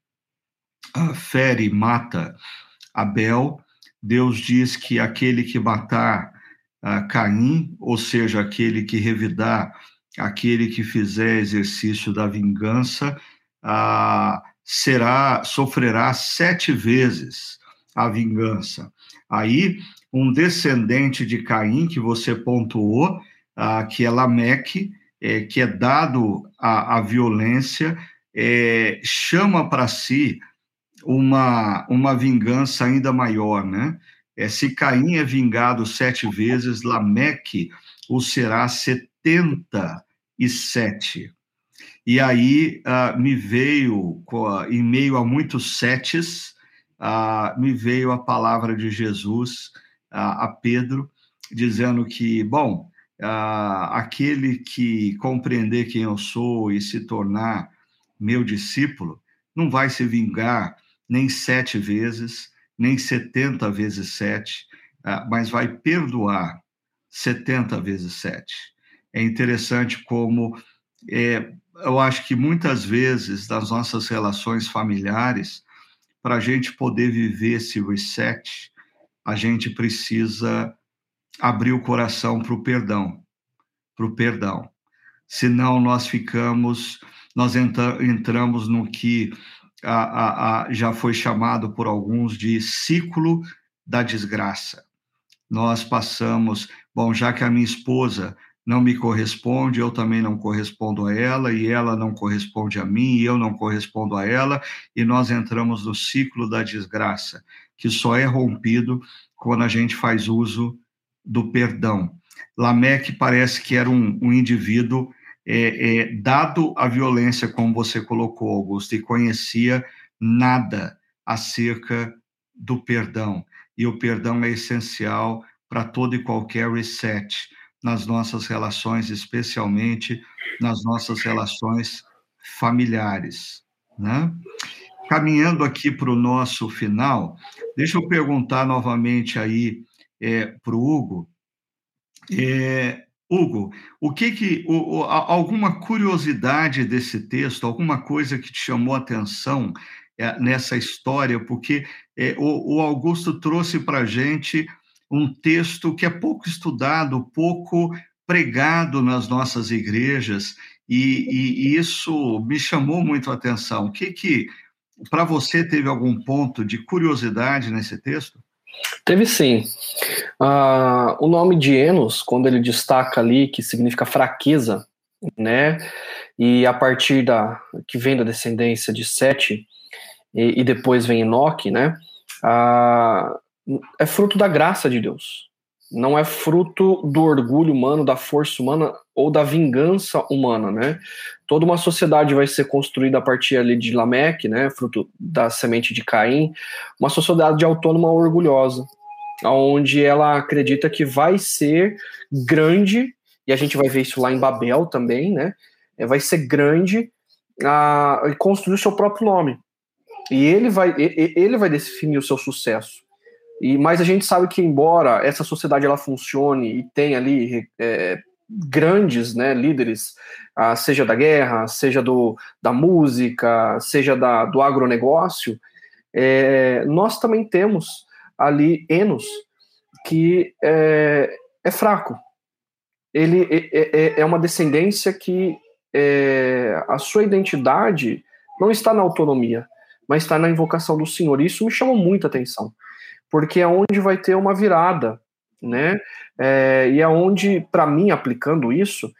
Speaker 1: ah, fere e mata Abel, Deus diz que aquele que matar ah, Caim, ou seja, aquele que revidar, aquele que fizer exercício da vingança, ah, será sofrerá sete vezes a vingança. Aí, um descendente de Caim, que você pontuou, ah, que é Lameque, é, que é dado à, violência, é, chama para si uma, uma vingança ainda maior, né? É, se Caim é vingado sete vezes, Lameque o será setenta e sete. E aí uh, me veio, em meio a muitos setes, uh, me veio a palavra de Jesus uh, a Pedro, dizendo que, bom, aquele que compreender quem eu sou e se tornar meu discípulo, não vai se vingar nem sete vezes, nem setenta vezes sete, mas vai perdoar setenta vezes sete. É interessante como é, eu acho que muitas vezes nas nossas relações familiares, para a gente poder viver esse reset, a gente precisa abrir o coração para o perdão, para o perdão. Senão nós ficamos, nós entra, entramos no que a, a, a, já foi chamado por alguns de ciclo da desgraça. Nós passamos, bom, já que a minha esposa não me corresponde, eu também não correspondo a ela, e ela não corresponde a mim, e eu não correspondo a ela, e nós entramos no ciclo da desgraça, que só é rompido quando a gente faz uso do perdão. Lameque parece que era um, um indivíduo é, é, dado a violência, como você colocou, Augusto, e conhecia nada acerca do perdão. E o perdão é essencial para todo e qualquer reset nas nossas relações, especialmente nas nossas relações familiares. Né? Caminhando aqui para o nosso final, deixa eu perguntar novamente aí é, para o Hugo. É, Hugo, o que que o, o, alguma curiosidade desse texto, alguma coisa que te chamou a atenção é, nessa história? Porque é, o, o, Augusto trouxe para gente um texto que é pouco estudado, pouco pregado nas nossas igrejas, e, e, e isso me chamou muito a atenção. O que que para você teve algum ponto de curiosidade nesse texto?
Speaker 2: Teve sim. Uh, o nome de Enos, quando ele destaca ali que significa fraqueza, né? E a partir da que vem da descendência de Sete e, e depois vem Enoque, né? Uh, é fruto da graça de Deus. Não é fruto do orgulho humano, da força humana ou da vingança humana, né? Toda uma sociedade vai ser construída a partir ali de Lameque, né? Fruto da semente de Caim, uma sociedade autônoma orgulhosa, onde ela acredita que vai ser grande, e a gente vai ver isso lá em Babel também, né? É, vai ser grande a, e construir o seu próprio nome. E ele vai, ele vai definir o seu sucesso. E, mas a gente sabe que, embora essa sociedade ela funcione e tenha ali é, grandes né, líderes, ah, seja da guerra, seja do, da música, seja da, do agronegócio, é, nós também temos ali Enos, que é, é fraco. Ele é, é, é uma descendência que é, a sua identidade não está na autonomia, mas está na invocação do Senhor. Isso me chamou muita atenção, porque é onde vai ter uma virada, né? É, e é onde, para mim, aplicando isso,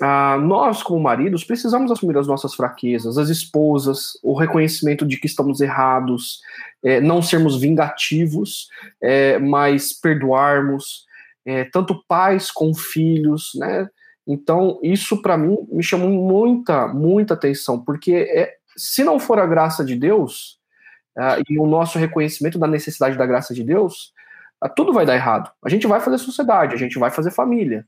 Speaker 2: ah, nós, como maridos, precisamos assumir as nossas fraquezas, as esposas, o reconhecimento de que estamos errados, é, não sermos vingativos, é, mas perdoarmos, é, tanto pais com filhos, né? Então, isso para mim me chamou muita, muita atenção, porque é, se não for a graça de Deus ah, e o nosso reconhecimento da necessidade da graça de Deus, ah, tudo vai dar errado. A gente vai fazer sociedade, a gente vai fazer família,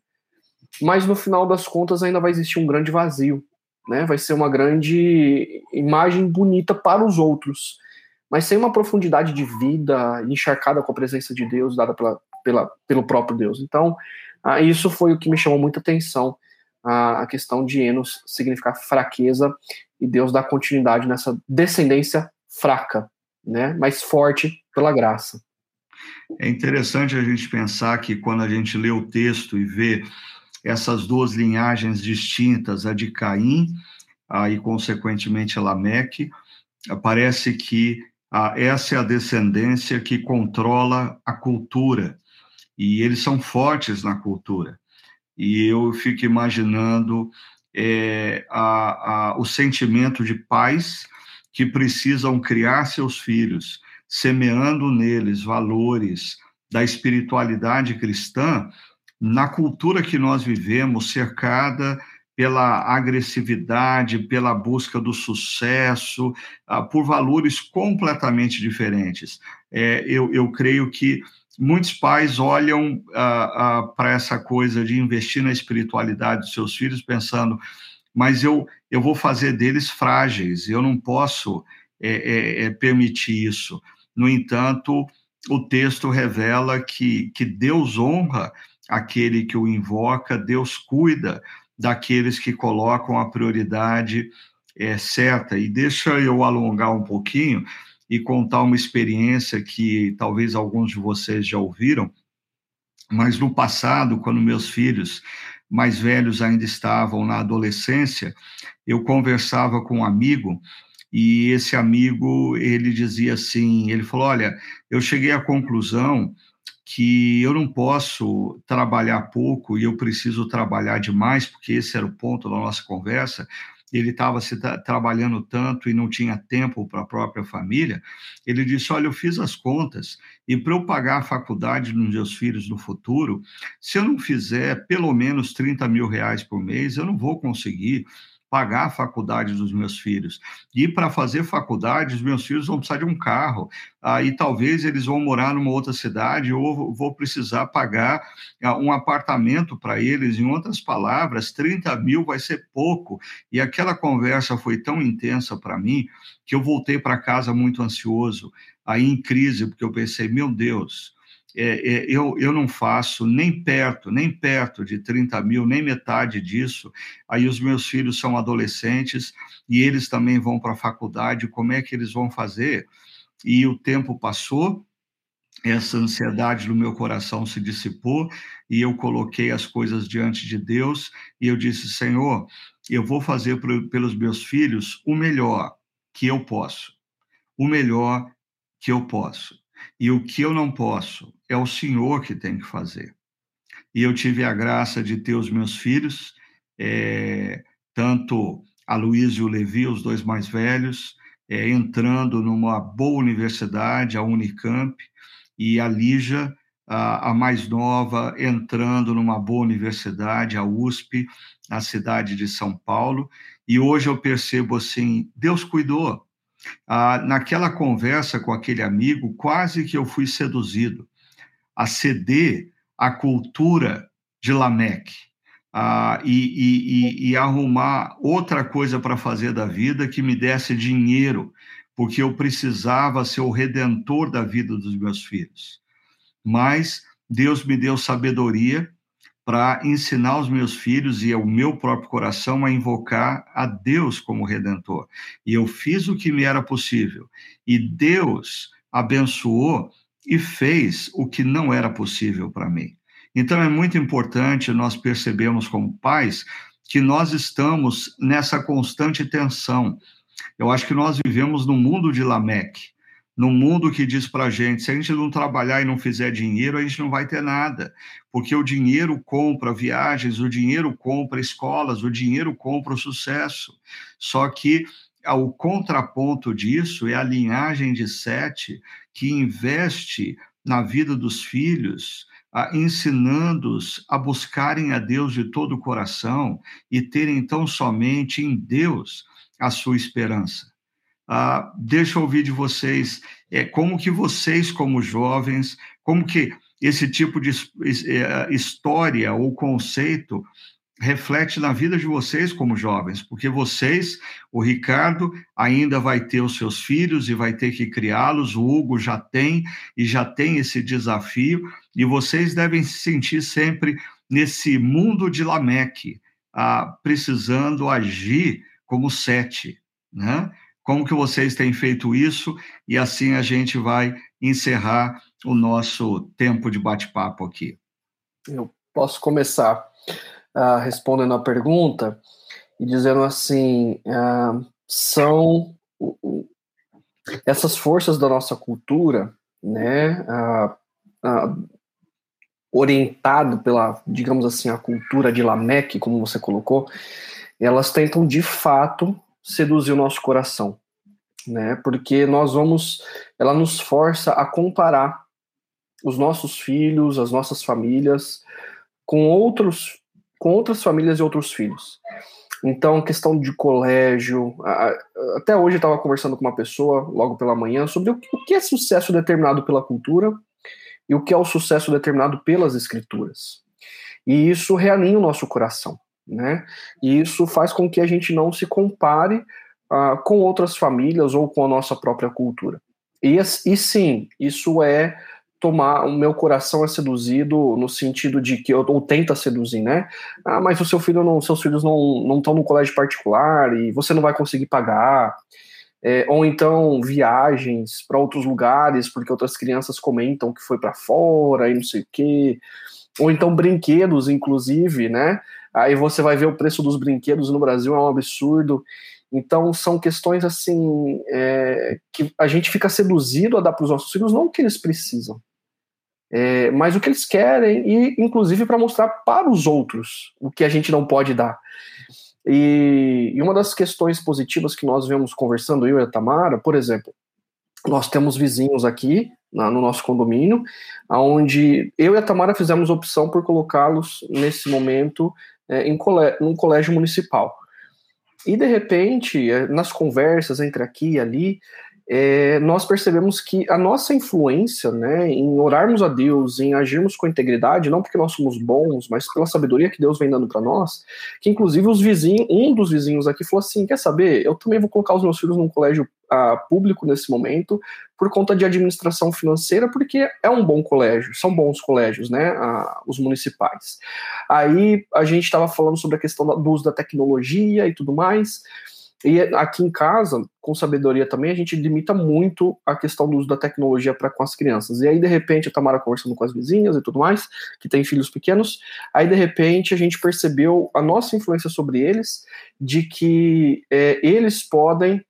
Speaker 2: mas no final das contas ainda vai existir um grande vazio, né? Vai ser uma grande imagem bonita para os outros, mas sem uma profundidade de vida encharcada com a presença de Deus dada pela, pela, pelo próprio Deus. Então, ah, isso foi o que me chamou muita atenção, a questão de Enos significar fraqueza e Deus dá continuidade nessa descendência fraca, né? Mas forte pela graça.
Speaker 1: É interessante a gente pensar que quando a gente lê o texto e vê essas duas linhagens distintas, a de Caim e, consequentemente, Lameque, parece que essa é a descendência que controla a cultura, e eles são fortes na cultura. E eu fico imaginando é, a, o sentimento de pais que precisam criar seus filhos, semeando neles valores da espiritualidade cristã, na cultura que nós vivemos, cercada pela agressividade, pela busca do sucesso, uh, por valores completamente diferentes. É, eu, eu creio que muitos pais olham uh, uh, para essa coisa de investir na espiritualidade dos seus filhos, pensando, mas eu, eu vou fazer deles frágeis, eu não posso é, é, é permitir isso. No entanto, o texto revela que, que Deus honra aquele que o invoca, Deus cuida daqueles que colocam a prioridade é, certa. E deixa eu alongar um pouquinho e contar uma experiência que talvez alguns de vocês já ouviram. mas no passado, quando meus filhos mais velhos ainda estavam na adolescência, eu conversava com um amigo e esse amigo ele dizia assim, ele falou, olha, eu cheguei à conclusão que eu não posso trabalhar pouco e eu preciso trabalhar demais, porque esse era o ponto da nossa conversa, ele estava se tra trabalhando tanto e não tinha tempo para a própria família, ele disse: Olha, eu fiz as contas e para eu pagar a faculdade dos meus filhos no futuro, se eu não fizer pelo menos 30 mil reais por mês, eu não vou conseguir pagar a faculdade dos meus filhos. E para fazer faculdade, os meus filhos vão precisar de um carro. Aí talvez eles vão morar numa outra cidade ou vou precisar pagar ah, um apartamento para eles. Em outras palavras, 30 mil vai ser pouco. E aquela conversa foi tão intensa para mim que eu voltei para casa muito ansioso, aí em crise, porque eu pensei, meu Deus, é, é, eu, eu não faço nem perto, nem perto de 30 mil, nem metade disso. Aí os meus filhos são adolescentes e eles também vão para a faculdade, como é que eles vão fazer? E o tempo passou, essa ansiedade no meu coração se dissipou e eu coloquei as coisas diante de Deus e eu disse: Senhor, eu vou fazer pelos meus filhos o melhor que eu posso, o melhor que eu posso. E o que eu não posso é o Senhor que tem que fazer. E eu tive a graça de ter os meus filhos, é, tanto a Luísa e o Levi, os dois mais velhos, é, entrando numa boa universidade, a Unicamp, e a Lígia, a, a, mais nova, entrando numa boa universidade, a USP, na cidade de São Paulo. E hoje eu percebo assim: Deus cuidou. Ah, naquela conversa com aquele amigo, quase que eu fui seduzido a ceder à cultura de Lameque ah, e, e, e arrumar outra coisa para fazer da vida que me desse dinheiro, porque eu precisava ser o redentor da vida dos meus filhos. Mas Deus me deu sabedoria para ensinar os meus filhos e o meu próprio coração a invocar a Deus como redentor. E eu fiz o que me era possível. E Deus abençoou e fez o que não era possível para mim. Então é muito importante nós percebermos como pais que nós estamos nessa constante tensão. Eu acho que nós vivemos no mundo de Lameque, no mundo que diz para a gente: se a gente não trabalhar e não fizer dinheiro, a gente não vai ter nada, porque o dinheiro compra viagens, o dinheiro compra escolas, o dinheiro compra o sucesso. Só que o contraponto disso é a linhagem de Sete, que investe na vida dos filhos, ensinando-os a buscarem a Deus de todo o coração e terem então somente em Deus a sua esperança. Ah, deixa eu ouvir de vocês é, como que vocês, como jovens, como que esse tipo de é, história ou conceito reflete na vida de vocês como jovens, porque vocês, o Ricardo ainda vai ter os seus filhos e vai ter que criá-los, o Hugo já tem e já tem esse desafio, e vocês devem se sentir sempre nesse mundo de Lameque, ah, precisando agir como sete, né? Como que vocês têm feito isso? E assim a gente vai encerrar o nosso tempo de bate-papo aqui.
Speaker 2: Eu posso começar uh, respondendo a pergunta e dizendo assim: uh, são essas forças da nossa cultura, né, uh, orientado pela, digamos assim, a cultura de Lameque, como você colocou, elas tentam de fato seduzir o nosso coração, né? Porque nós vamos, ela nos força a comparar os nossos filhos, as nossas famílias com outros com outras famílias e outros filhos. Então, questão de colégio. Até hoje eu estava conversando com uma pessoa, logo pela manhã, sobre o que é sucesso determinado pela cultura e o que é o sucesso determinado pelas escrituras. E isso realinha o nosso coração, né? E isso faz com que a gente não se compare uh, com outras famílias ou com a nossa própria cultura. E, e sim, isso é tomar, o meu coração é seduzido no sentido de que, ou tenta seduzir, né? Ah, mas o seu filho não, seus filhos não estão no colégio particular e você não vai conseguir pagar. é, ou então viagens para outros lugares, porque outras crianças comentam que foi para fora e não sei o quê, ou então brinquedos, inclusive, né? Aí você vai ver o preço dos brinquedos no Brasil é um absurdo. Então são questões assim é, que a gente fica seduzido a dar para os nossos filhos não o que eles precisam, é, mas o que eles querem e inclusive para mostrar para os outros o que a gente não pode dar. E, e, uma das questões positivas que nós vemos conversando, eu e a Tamara, por exemplo, nós temos vizinhos aqui na, no nosso condomínio, onde eu e a Tamara fizemos opção por colocá-los nesse momento é, em colégio, num colégio municipal. E de repente, é, nas conversas entre aqui e ali, é, nós percebemos que a nossa influência né, em orarmos a Deus, em agirmos com integridade, não porque nós somos bons, mas pela sabedoria que Deus vem dando para nós, que inclusive os vizinhos, um dos vizinhos aqui falou assim: quer saber? Eu também vou colocar os meus filhos num colégio uh, público nesse momento, por conta de administração financeira, porque é um bom colégio, são bons colégios, né? Os municipais. Aí a gente estava falando sobre a questão do uso da tecnologia e tudo mais. E aqui em casa, com sabedoria também, a gente limita muito a questão do uso da tecnologia para com as crianças. E aí, de repente, a Tamara conversando com as vizinhas e tudo mais, que tem filhos pequenos, aí, de repente, a gente percebeu a nossa influência sobre eles, de que é, eles podem.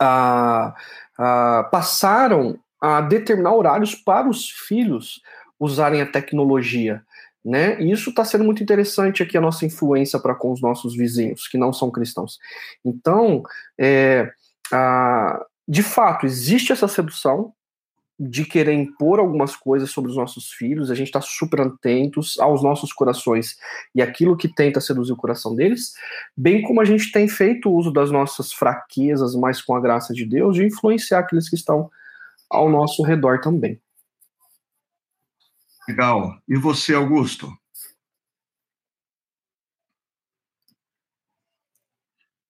Speaker 2: Ah, ah, passaram a determinar horários para os filhos usarem a tecnologia né? E isso está sendo muito interessante aqui a nossa influência para com os nossos vizinhos que não são cristãos. Então, é, a, de fato, existe essa sedução de querer impor algumas coisas sobre os nossos filhos. A gente está super atentos aos nossos corações e aquilo que tenta seduzir o coração deles, bem como a gente tem feito uso das nossas fraquezas, mas com a graça de Deus, de influenciar aqueles que estão ao nosso redor também.
Speaker 1: Legal. E você, Augusto?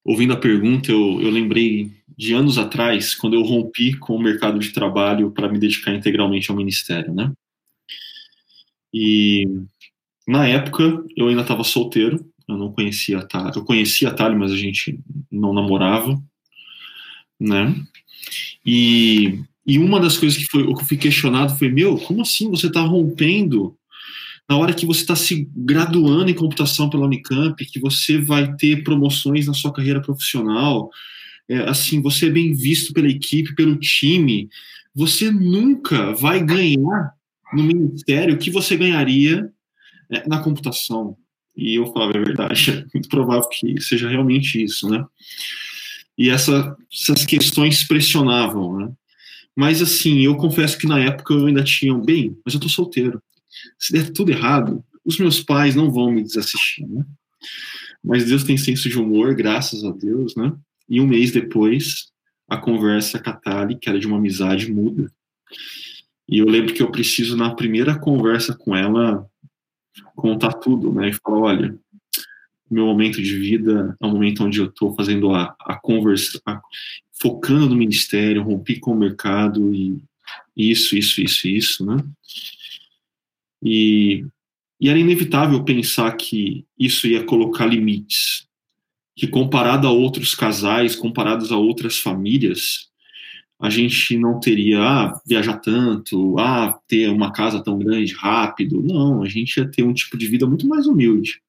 Speaker 3: Ouvindo a pergunta, eu, eu lembrei de anos atrás, quando eu rompi com o mercado de trabalho para me dedicar integralmente ao ministério, né? E na época eu ainda estava solteiro, eu não conhecia a Tali, eu conhecia a Tali, mas a gente não namorava, né? E e uma das coisas que foi, que eu fui questionado foi: meu, como assim você está rompendo na hora que você está se graduando em computação pela Unicamp, que você vai ter promoções na sua carreira profissional, é, assim, você é bem visto pela equipe, pelo time, você nunca vai ganhar no ministério o que você ganharia é, na computação. E eu falava, é verdade, é muito provável que seja realmente isso, né? E essa, essas questões pressionavam, né? Mas assim, eu confesso que na época eu ainda tinha, bem, mas eu tô solteiro. Se der tudo errado, os meus pais não vão me desassistir, né? Mas Deus tem senso de humor, graças a Deus, né? E um mês depois, a conversa com a Tali, que era de uma amizade, muda. E eu lembro que eu preciso, na primeira conversa com ela, contar tudo, né? E falar, olha, meu momento de vida é um momento onde eu estou fazendo a, a conversa, focando no ministério, rompi com o mercado e isso, isso, isso, isso, né? E, e era inevitável pensar que isso ia colocar limites, que comparado a outros casais, comparados a outras famílias, a gente não teria ah, viajar tanto, ah, ter uma casa tão grande rápido. Não, a gente ia ter um tipo de vida muito mais humilde.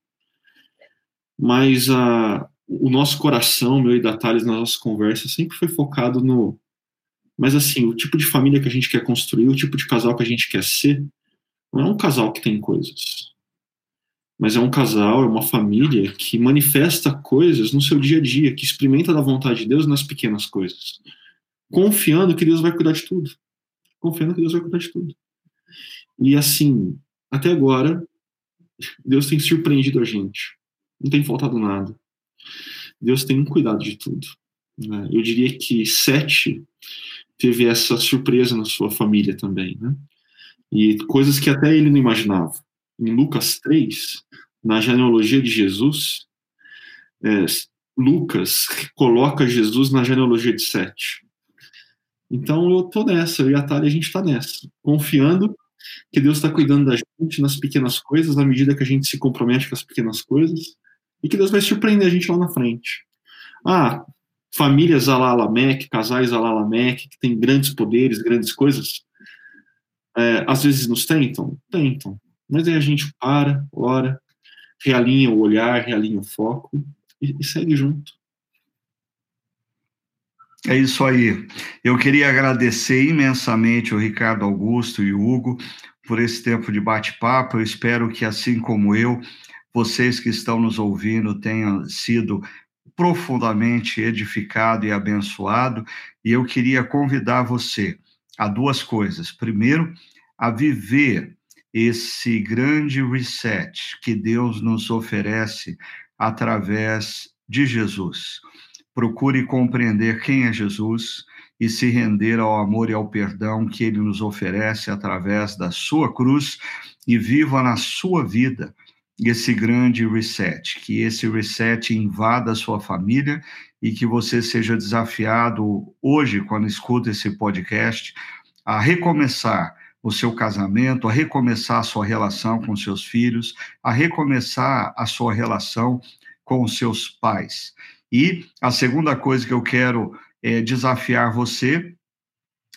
Speaker 3: Mas a, o nosso coração, meu e da Thales, nas nossas conversas, sempre foi focado no. Mas assim, o tipo de família que a gente quer construir, o tipo de casal que a gente quer ser, não é um casal que tem coisas. Mas é um casal, é uma família que manifesta coisas no seu dia a dia, que experimenta da vontade de Deus nas pequenas coisas. Confiando que Deus vai cuidar de tudo. Confiando que Deus vai cuidar de tudo. E assim, até agora, Deus tem surpreendido a gente. Não tem faltado nada. Deus tem um cuidado de tudo. Né? Eu diria que Sete teve essa surpresa na sua família também, né? E coisas que até ele não imaginava. Em Lucas 3, na genealogia de Jesus, é, Lucas coloca Jesus na genealogia de Sete. Então eu tô nessa, eu e a Thalia, a gente está nessa, confiando que Deus está cuidando da gente nas pequenas coisas, na medida que a gente se compromete com as pequenas coisas, e que Deus vai surpreender a gente lá na frente. Ah, famílias a Lalamec, casais a Lalamec, que têm grandes poderes, grandes coisas, é, às vezes nos tentam? Tentam. Mas aí a gente para, ora, realinha o olhar, realinha o foco e, e segue junto.
Speaker 1: É isso aí. Eu queria agradecer imensamente o Ricardo Augusto e o Hugo por esse tempo de bate-papo. Eu espero que, assim como eu, vocês que estão nos ouvindo tenham sido profundamente edificado e abençoado. E eu queria convidar você a duas coisas. Primeiro, a viver esse grande reset que Deus nos oferece através de Jesus. Procure compreender quem é Jesus e se render ao amor e ao perdão que ele nos oferece através da sua cruz e viva na sua vida esse grande reset, que esse reset invada a sua família e que você seja desafiado hoje, quando escuta esse podcast, a recomeçar o seu casamento, a recomeçar a sua relação com seus filhos, a recomeçar a sua relação com seus pais. E a segunda coisa que eu quero é, desafiar você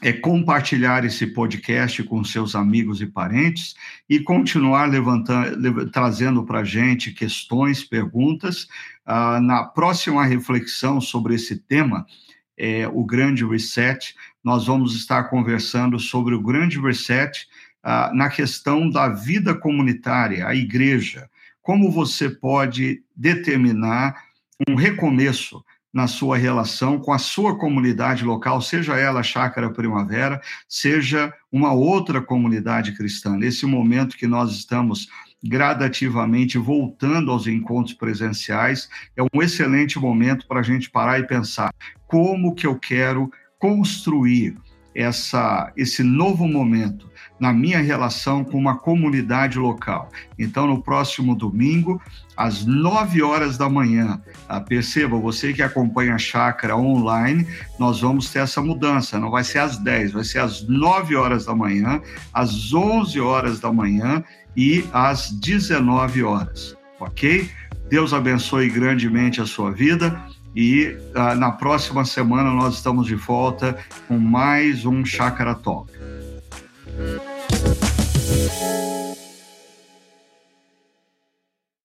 Speaker 1: é compartilhar esse podcast com seus amigos e parentes e continuar levantando, trazendo para a gente questões, perguntas. Ah, na próxima reflexão sobre esse tema, é, o Grande Reset, nós vamos estar conversando sobre o Grande Reset ah, na questão da vida comunitária, a igreja. Como você pode determinar um recomeço na sua relação com a sua comunidade local, seja ela Chácara Primavera, seja uma outra comunidade cristã. Nesse momento que nós estamos gradativamente voltando aos encontros presenciais, é um excelente momento para a gente parar e pensar como que eu quero construir essa, esse novo momento na minha relação com uma comunidade local. Então, no próximo domingo, às 9 horas da manhã, ah, perceba, você que acompanha a chácara online, nós vamos ter essa mudança. Não vai ser às 10, vai ser às 9 horas da manhã, às 11 horas da manhã e às 19 horas, ok? Deus abençoe grandemente a sua vida. E uh, na próxima semana nós estamos de volta com mais um Chácara Talk. Thank you.